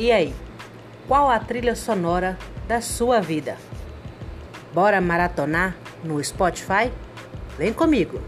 E aí, qual a trilha sonora da sua vida? Bora maratonar no Spotify? Vem comigo!